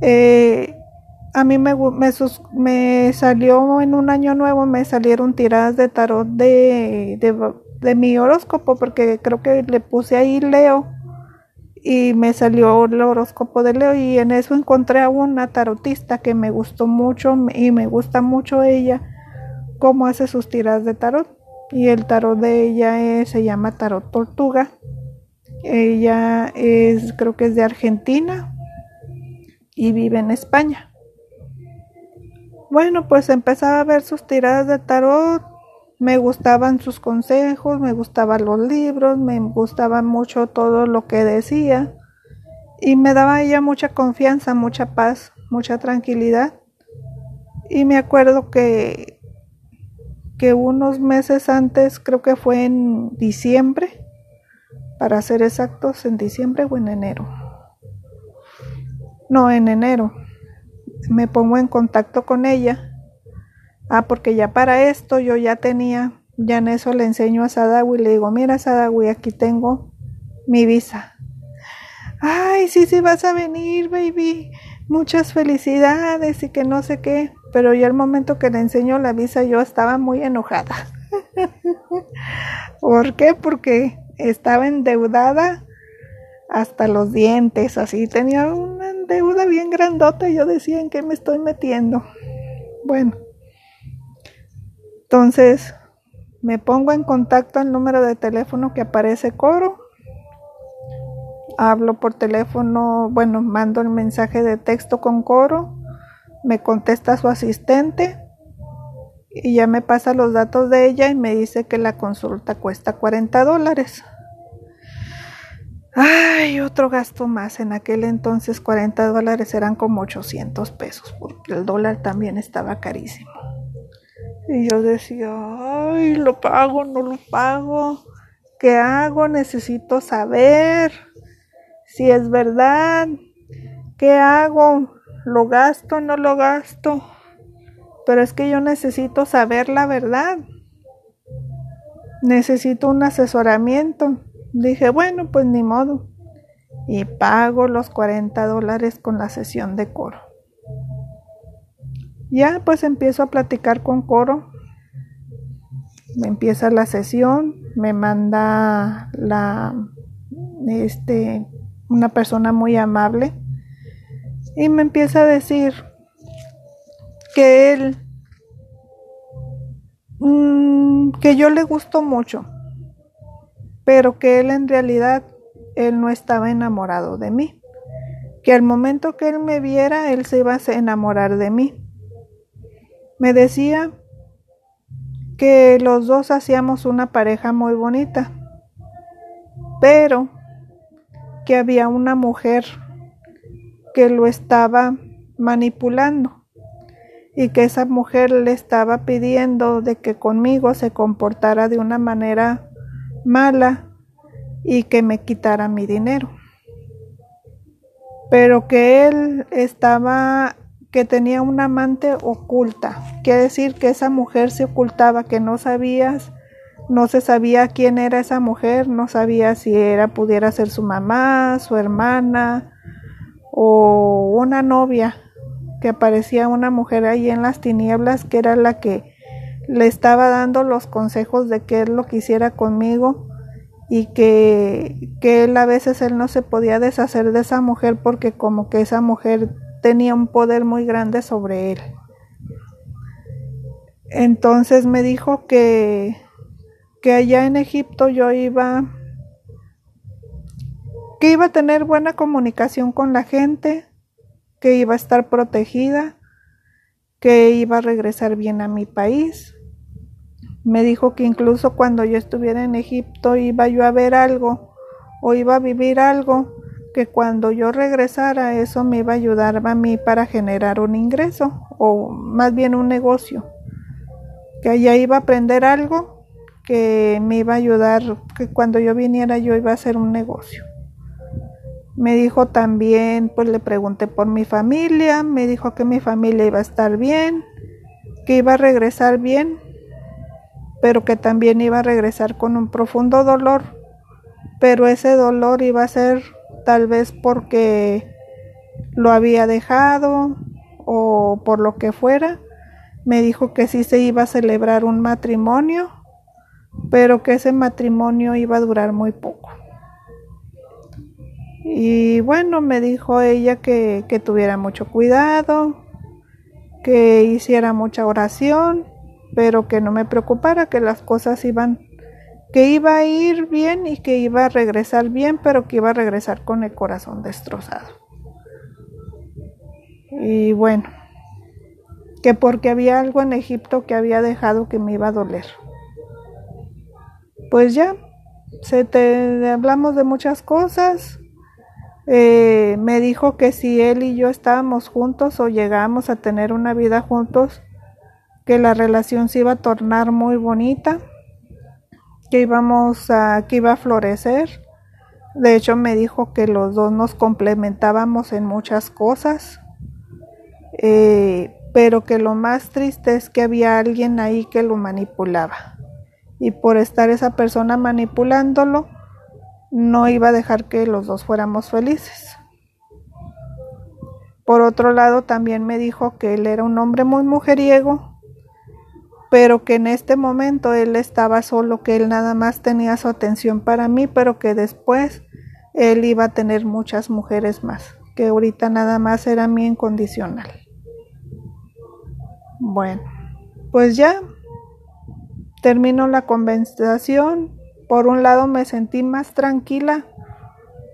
Eh, a mí me, me, me, salió en un año nuevo, me salieron tiradas de tarot de, de, mi horóscopo, porque creo que le puse ahí Leo y me salió el horóscopo de Leo y en eso encontré a una tarotista que me gustó mucho y me gusta mucho ella cómo hace sus tiradas de tarot. Y el tarot de ella se llama Tarot Tortuga. Ella es, creo que es de Argentina y vive en España. Bueno, pues empezaba a ver sus tiradas de tarot. Me gustaban sus consejos, me gustaban los libros, me gustaba mucho todo lo que decía. Y me daba ella mucha confianza, mucha paz, mucha tranquilidad. Y me acuerdo que que unos meses antes, creo que fue en diciembre, para ser exactos, en diciembre o en enero. No, en enero. Me pongo en contacto con ella. Ah, porque ya para esto yo ya tenía, ya en eso le enseño a Sadawi le digo, mira Sadawi, aquí tengo mi visa. Ay, sí, sí vas a venir, baby. Muchas felicidades y que no sé qué pero ya el momento que le enseñó la visa yo estaba muy enojada. [laughs] ¿Por qué? Porque estaba endeudada hasta los dientes, así tenía una deuda bien grandota yo decía en qué me estoy metiendo. Bueno, entonces me pongo en contacto al número de teléfono que aparece Coro. Hablo por teléfono, bueno, mando el mensaje de texto con Coro me contesta su asistente y ya me pasa los datos de ella y me dice que la consulta cuesta 40 dólares. Ay, otro gasto más. En aquel entonces 40 dólares eran como 800 pesos porque el dólar también estaba carísimo. Y yo decía, ay, lo pago, no lo pago. ¿Qué hago? Necesito saber si es verdad. ¿Qué hago? ¿Lo gasto o no lo gasto? Pero es que yo necesito saber la verdad. Necesito un asesoramiento. Dije, bueno, pues ni modo. Y pago los 40 dólares con la sesión de coro. Ya pues empiezo a platicar con Coro. Me empieza la sesión, me manda la este una persona muy amable y me empieza a decir que él mm, que yo le gustó mucho, pero que él en realidad él no estaba enamorado de mí, que al momento que él me viera él se iba a enamorar de mí. Me decía que los dos hacíamos una pareja muy bonita, pero que había una mujer que lo estaba manipulando y que esa mujer le estaba pidiendo de que conmigo se comportara de una manera mala y que me quitara mi dinero. Pero que él estaba, que tenía una amante oculta. Quiere decir que esa mujer se ocultaba, que no sabías, no se sabía quién era esa mujer, no sabía si era, pudiera ser su mamá, su hermana o una novia, que aparecía una mujer ahí en las tinieblas que era la que le estaba dando los consejos de que él lo quisiera conmigo y que, que él a veces él no se podía deshacer de esa mujer porque como que esa mujer tenía un poder muy grande sobre él. Entonces me dijo que, que allá en Egipto yo iba que iba a tener buena comunicación con la gente, que iba a estar protegida, que iba a regresar bien a mi país me dijo que incluso cuando yo estuviera en Egipto iba yo a ver algo o iba a vivir algo que cuando yo regresara eso me iba a ayudar a mí para generar un ingreso o más bien un negocio. Que allá iba a aprender algo que me iba a ayudar, que cuando yo viniera yo iba a hacer un negocio. Me dijo también, pues le pregunté por mi familia, me dijo que mi familia iba a estar bien, que iba a regresar bien pero que también iba a regresar con un profundo dolor, pero ese dolor iba a ser tal vez porque lo había dejado o por lo que fuera. Me dijo que sí se iba a celebrar un matrimonio, pero que ese matrimonio iba a durar muy poco. Y bueno, me dijo ella que, que tuviera mucho cuidado, que hiciera mucha oración pero que no me preocupara, que las cosas iban, que iba a ir bien y que iba a regresar bien, pero que iba a regresar con el corazón destrozado. Y bueno, que porque había algo en Egipto que había dejado que me iba a doler. Pues ya, se te hablamos de muchas cosas. Eh, me dijo que si él y yo estábamos juntos o llegábamos a tener una vida juntos, que la relación se iba a tornar muy bonita, que íbamos a, que iba a florecer. De hecho, me dijo que los dos nos complementábamos en muchas cosas, eh, pero que lo más triste es que había alguien ahí que lo manipulaba. Y por estar esa persona manipulándolo, no iba a dejar que los dos fuéramos felices. Por otro lado, también me dijo que él era un hombre muy mujeriego pero que en este momento él estaba solo, que él nada más tenía su atención para mí, pero que después él iba a tener muchas mujeres más, que ahorita nada más era mi incondicional. Bueno, pues ya terminó la conversación. Por un lado me sentí más tranquila,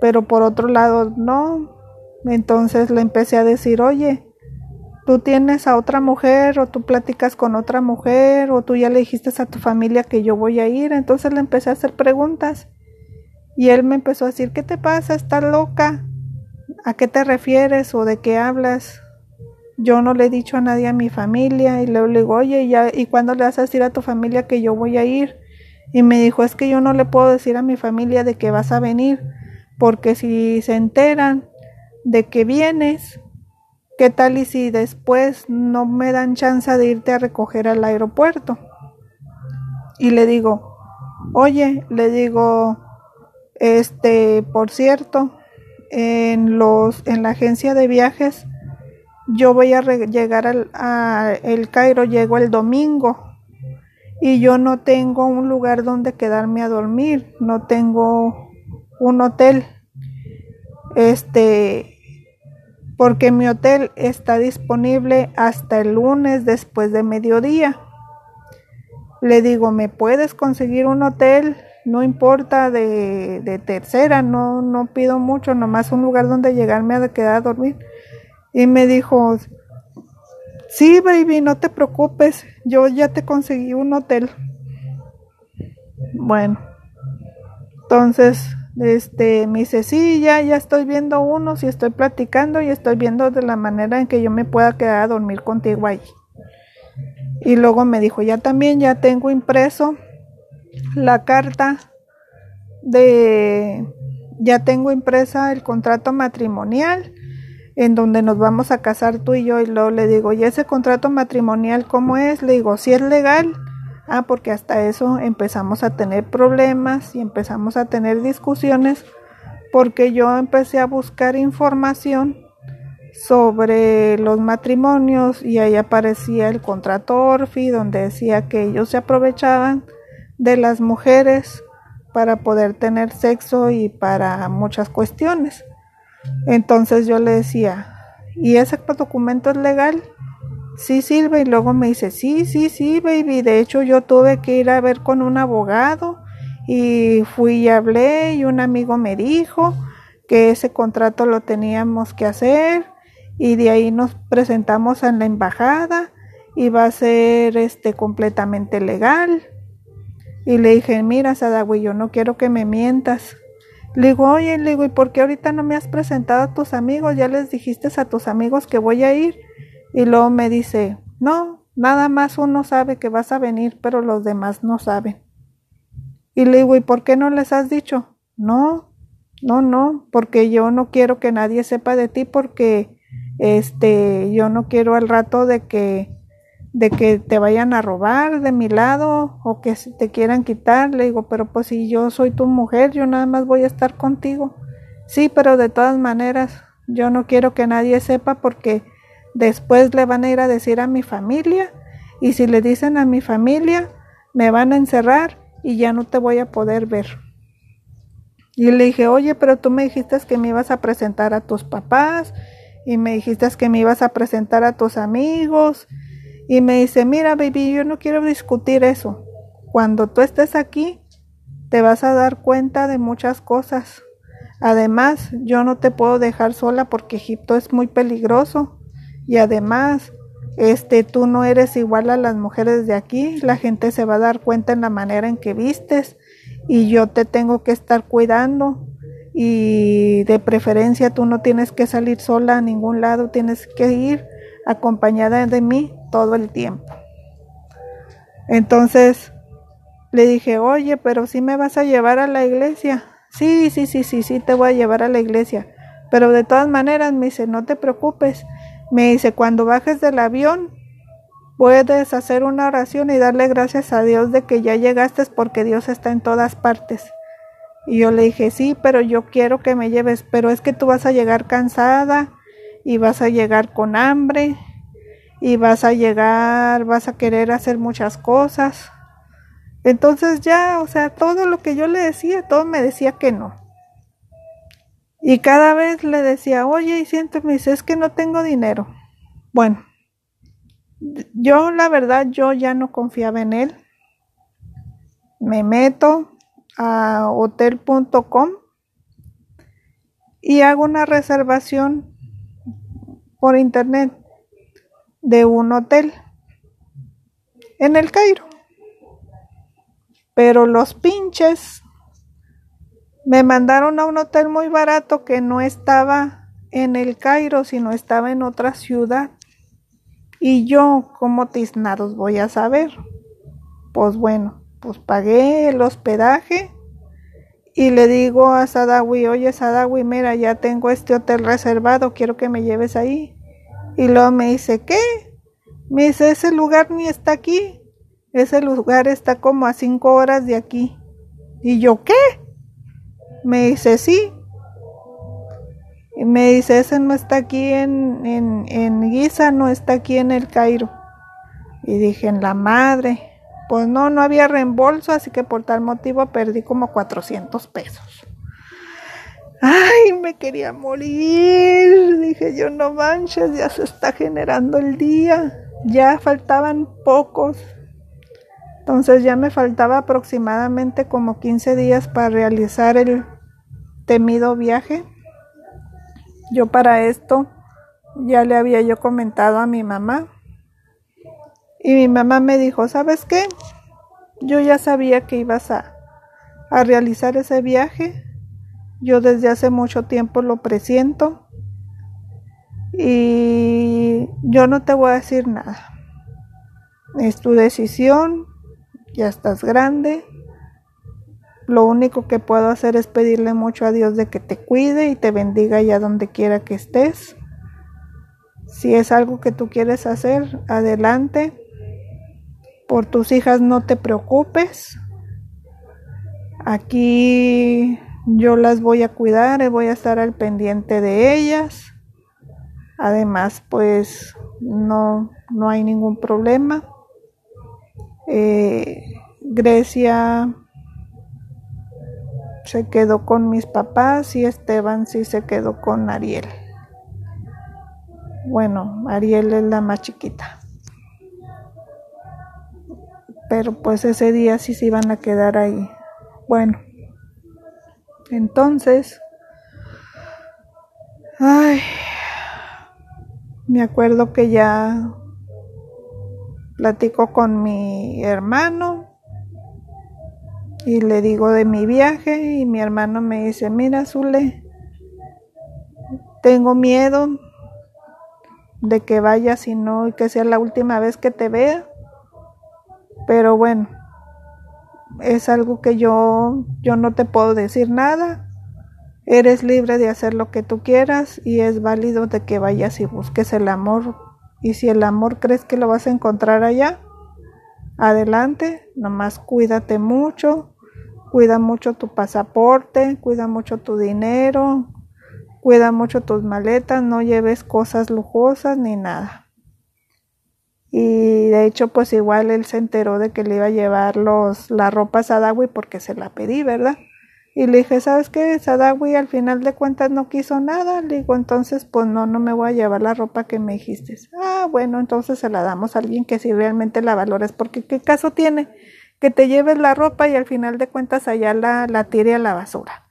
pero por otro lado no. Entonces le empecé a decir, oye, tú tienes a otra mujer o tú platicas con otra mujer o tú ya le dijiste a tu familia que yo voy a ir. Entonces le empecé a hacer preguntas y él me empezó a decir, ¿qué te pasa? ¿Estás loca? ¿A qué te refieres o de qué hablas? Yo no le he dicho a nadie a mi familia y le digo, oye, ¿ya, ¿y cuándo le vas a decir a tu familia que yo voy a ir? Y me dijo, es que yo no le puedo decir a mi familia de que vas a venir, porque si se enteran de que vienes, ¿Qué tal y si después no me dan chance de irte a recoger al aeropuerto? Y le digo, oye, le digo, este, por cierto, en los, en la agencia de viajes yo voy a llegar al a el Cairo, llego el domingo y yo no tengo un lugar donde quedarme a dormir, no tengo un hotel. Este, porque mi hotel está disponible hasta el lunes después de mediodía. Le digo, ¿me puedes conseguir un hotel? No importa de, tercera, no, no pido mucho, nomás un lugar donde llegarme a quedar a dormir. Y me dijo, sí, baby, no te preocupes, yo ya te conseguí un hotel. Bueno, entonces, este, me dice, sí, ya, ya estoy viendo unos y estoy platicando y estoy viendo de la manera en que yo me pueda quedar a dormir contigo ahí. Y luego me dijo, ya también ya tengo impreso la carta de, ya tengo impresa el contrato matrimonial en donde nos vamos a casar tú y yo. Y luego le digo, ¿y ese contrato matrimonial cómo es? Le digo, si es legal. Ah, porque hasta eso empezamos a tener problemas y empezamos a tener discusiones porque yo empecé a buscar información sobre los matrimonios y ahí aparecía el contrato Orfi donde decía que ellos se aprovechaban de las mujeres para poder tener sexo y para muchas cuestiones. Entonces yo le decía, ¿y ese documento es legal? Sí, Silva, y luego me dice, sí, sí, sí, baby, de hecho yo tuve que ir a ver con un abogado y fui y hablé y un amigo me dijo que ese contrato lo teníamos que hacer y de ahí nos presentamos en la embajada y va a ser este completamente legal. Y le dije, mira, Sadagüey, yo no quiero que me mientas. Le digo, oye, le digo, ¿y por qué ahorita no me has presentado a tus amigos? Ya les dijiste a tus amigos que voy a ir. Y luego me dice, no, nada más uno sabe que vas a venir, pero los demás no saben. Y le digo, ¿y por qué no les has dicho? No, no, no, porque yo no quiero que nadie sepa de ti porque este yo no quiero al rato de que de que te vayan a robar de mi lado o que te quieran quitar. Le digo, pero pues si yo soy tu mujer, yo nada más voy a estar contigo. Sí, pero de todas maneras, yo no quiero que nadie sepa porque después le van a ir a decir a mi familia y si le dicen a mi familia, me van a encerrar y ya no te voy a poder ver. Y le dije, oye, pero tú me dijiste que me ibas a presentar a tus papás y me dijiste que me ibas a presentar a tus amigos y me dice, mira, baby, yo no quiero discutir eso. Cuando tú estés aquí, te vas a dar cuenta de muchas cosas. Además, yo no te puedo dejar sola porque Egipto es muy peligroso. Y además, este, tú no eres igual a las mujeres de aquí. La gente se va a dar cuenta en la manera en que vistes. Y yo te tengo que estar cuidando. Y de preferencia tú no tienes que salir sola a ningún lado. Tienes que ir acompañada de mí todo el tiempo. Entonces le dije, oye, pero si me vas a llevar a la iglesia. Sí, sí, sí, sí, sí, te voy a llevar a la iglesia. Pero de todas maneras me dice, no te preocupes. Me dice, cuando bajes del avión, puedes hacer una oración y darle gracias a Dios de que ya llegaste porque Dios está en todas partes. Y yo le dije, sí, pero yo quiero que me lleves, pero es que tú vas a llegar cansada y vas a llegar con hambre y vas a llegar, vas a querer hacer muchas cosas. Entonces ya, o sea, todo lo que yo le decía, todo me decía que no. Y cada vez le decía, oye, y siento, me dice, es que no tengo dinero. Bueno, yo la verdad, yo ya no confiaba en él. Me meto a hotel.com y hago una reservación por internet de un hotel en el Cairo. Pero los pinches me mandaron a un hotel muy barato que no estaba en el Cairo, sino estaba en otra ciudad. Y yo, como tiznados voy a saber? Pues bueno, pues pagué el hospedaje y le digo a Sadawi, oye Sadawi, mira, ya tengo este hotel reservado, quiero que me lleves ahí. Y luego me dice, ¿qué? Me dice, ese lugar ni está aquí. Ese lugar está como a cinco horas de aquí. Y yo, ¿qué? Me dice, sí. Y me dice, ese no está aquí en, en, en Giza, no está aquí en el Cairo. Y dije, en la madre. Pues no, no había reembolso, así que por tal motivo perdí como 400 pesos. Ay, me quería morir. Dije yo, no manches, ya se está generando el día. Ya faltaban pocos. Entonces ya me faltaba aproximadamente como 15 días para realizar el temido viaje. Yo para esto ya le había yo comentado a mi mamá. Y mi mamá me dijo, ¿sabes qué? Yo ya sabía que ibas a, a realizar ese viaje. Yo desde hace mucho tiempo lo presiento. Y yo no te voy a decir nada. Es tu decisión. Ya estás grande. Lo único que puedo hacer es pedirle mucho a Dios de que te cuide y te bendiga allá donde quiera que estés. Si es algo que tú quieres hacer, adelante. Por tus hijas no te preocupes. Aquí yo las voy a cuidar voy a estar al pendiente de ellas. Además, pues no, no hay ningún problema. Eh, Grecia se quedó con mis papás y Esteban sí se quedó con Ariel. Bueno, Ariel es la más chiquita. Pero pues ese día sí se iban a quedar ahí. Bueno, entonces, ay, me acuerdo que ya platico con mi hermano y le digo de mi viaje y mi hermano me dice, mira Zule, tengo miedo de que vayas y no y que sea la última vez que te vea. Pero bueno, es algo que yo yo no te puedo decir nada. Eres libre de hacer lo que tú quieras y es válido de que vayas y busques el amor. Y si el amor crees que lo vas a encontrar allá, adelante, nomás cuídate mucho, Cuida mucho tu pasaporte, cuida mucho tu dinero, cuida mucho tus maletas, no lleves cosas lujosas ni nada. Y de hecho, pues igual él se enteró de que le iba a llevar los, la ropa a Sadawi porque se la pedí, ¿verdad? Y le dije, ¿sabes qué? Sadawi al final de cuentas no quiso nada. Le digo, entonces, pues no, no me voy a llevar la ropa que me dijiste. Ah, bueno, entonces se la damos a alguien que si realmente la valores, porque ¿qué caso tiene? que te lleves la ropa y al final de cuentas allá la, la tire a la basura.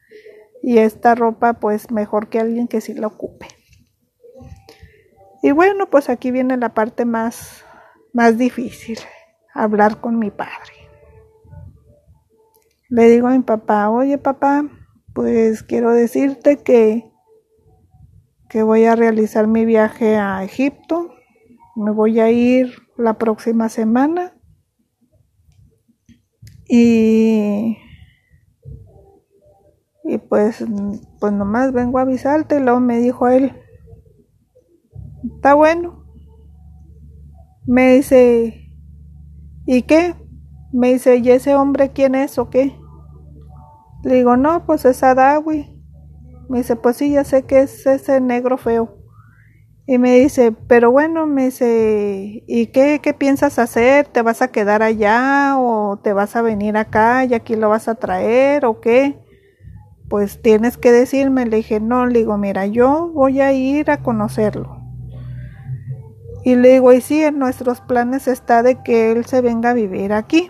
Y esta ropa pues mejor que alguien que sí la ocupe. Y bueno, pues aquí viene la parte más, más difícil, hablar con mi padre. Le digo a mi papá, oye papá, pues quiero decirte que, que voy a realizar mi viaje a Egipto. Me voy a ir la próxima semana y, y pues, pues nomás vengo a avisarte. Luego me dijo él, está bueno. Me dice, ¿y qué? Me dice, ¿y ese hombre quién es o qué? Le digo, no, pues es Adawi. Me dice, pues sí, ya sé que es ese negro feo. Y me dice, pero bueno, me dice, ¿y qué, qué piensas hacer? ¿Te vas a quedar allá o te vas a venir acá y aquí lo vas a traer o qué? Pues tienes que decirme. Le dije, no, le digo, mira, yo voy a ir a conocerlo. Y le digo, y sí, en nuestros planes está de que él se venga a vivir aquí.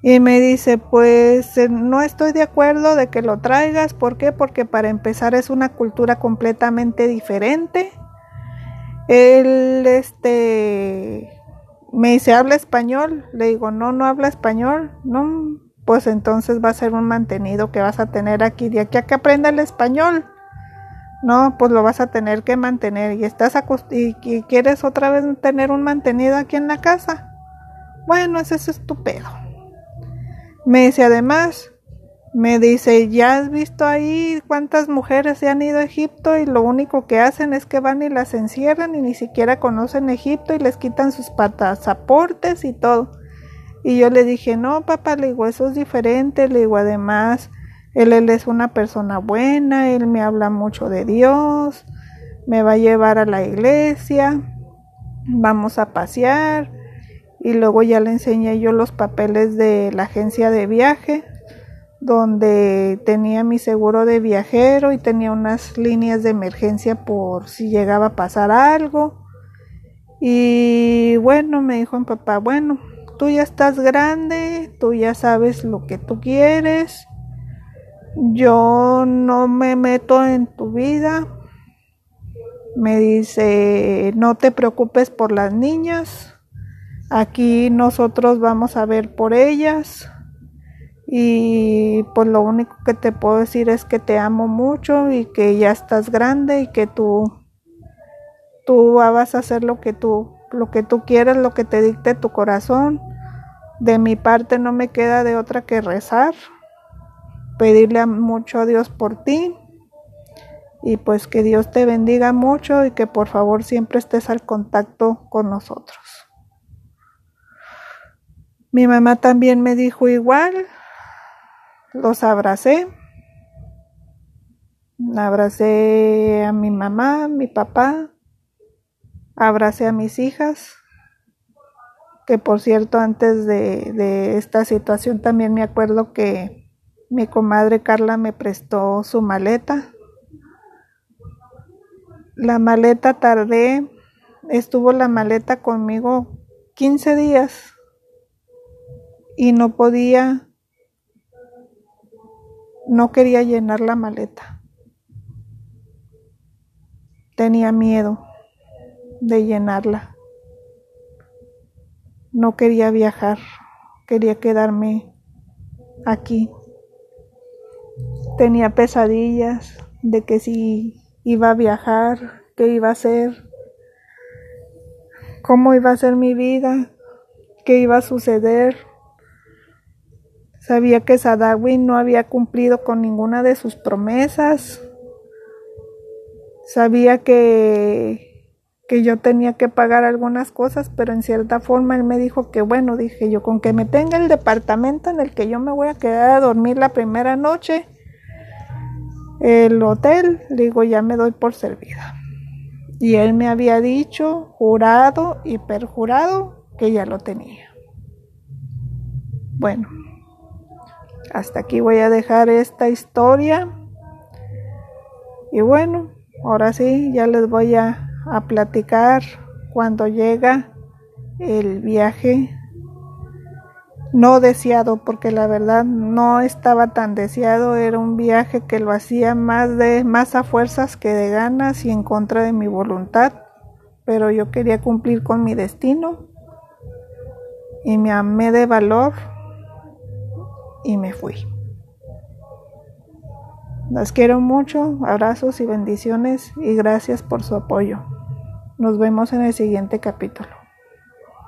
Y me dice, pues eh, no estoy de acuerdo de que lo traigas. ¿Por qué? Porque para empezar es una cultura completamente diferente. Él, este, me dice, ¿habla español? Le digo, no, no habla español. No, pues entonces va a ser un mantenido que vas a tener aquí. De aquí a que aprenda el español. No, pues lo vas a tener que mantener. Y estás y, y quieres otra vez tener un mantenido aquí en la casa. Bueno, ese es estupendo. Me dice además, me dice, ¿ya has visto ahí cuántas mujeres se han ido a Egipto y lo único que hacen es que van y las encierran y ni siquiera conocen Egipto y les quitan sus pasaportes y todo? Y yo le dije, no, papá, le digo, eso es diferente, le digo, además, Él, él es una persona buena, él me habla mucho de Dios, me va a llevar a la iglesia, vamos a pasear y luego ya le enseñé yo los papeles de la agencia de viaje donde tenía mi seguro de viajero y tenía unas líneas de emergencia por si llegaba a pasar algo. Y bueno, me dijo mi papá, bueno, tú ya estás grande, tú ya sabes lo que tú quieres, yo no me meto en tu vida. Me dice, no te preocupes por las niñas, aquí nosotros vamos a ver por ellas y pues lo único que te puedo decir es que te amo mucho y que ya estás grande y que tú tú vas a hacer lo que tú lo que tú quieras, lo que te dicte tu corazón. De mi parte no me queda de otra que rezar, pedirle mucho a Dios por ti y pues que Dios te bendiga mucho y que por favor siempre estés al contacto con nosotros. Mi mamá también me dijo igual, los abracé. Abracé a mi mamá, mi papá, abracé a mis hijas, que por cierto antes de, de, esta situación también me acuerdo que mi comadre Carla me prestó su maleta. La maleta tardé, estuvo la maleta conmigo 15 días y no podía no quería llenar la maleta. Tenía miedo de llenarla. No quería viajar, quería quedarme aquí. Tenía pesadillas de que si iba a viajar, qué iba a hacer, cómo iba a ser mi vida, qué iba a suceder. Sabía que Sadawi no había cumplido con ninguna de sus promesas. Sabía que, que yo tenía que pagar algunas cosas, pero en cierta forma él me dijo que bueno, dije yo, con que me tenga el departamento en el que yo me voy a quedar a dormir la primera noche, el hotel, digo, ya me doy por servida. Y él me había dicho, jurado y perjurado, que ya lo tenía. Bueno, hasta aquí voy a dejar esta historia. Y bueno, ahora sí, ya les voy a, a platicar cuando llega el viaje no deseado porque la verdad no estaba tan deseado era un viaje que lo hacía más de más a fuerzas que de ganas y en contra de mi voluntad pero yo quería cumplir con mi destino y me amé de valor y me fui. Las quiero mucho, abrazos y bendiciones y gracias por su apoyo. Nos vemos en el siguiente capítulo.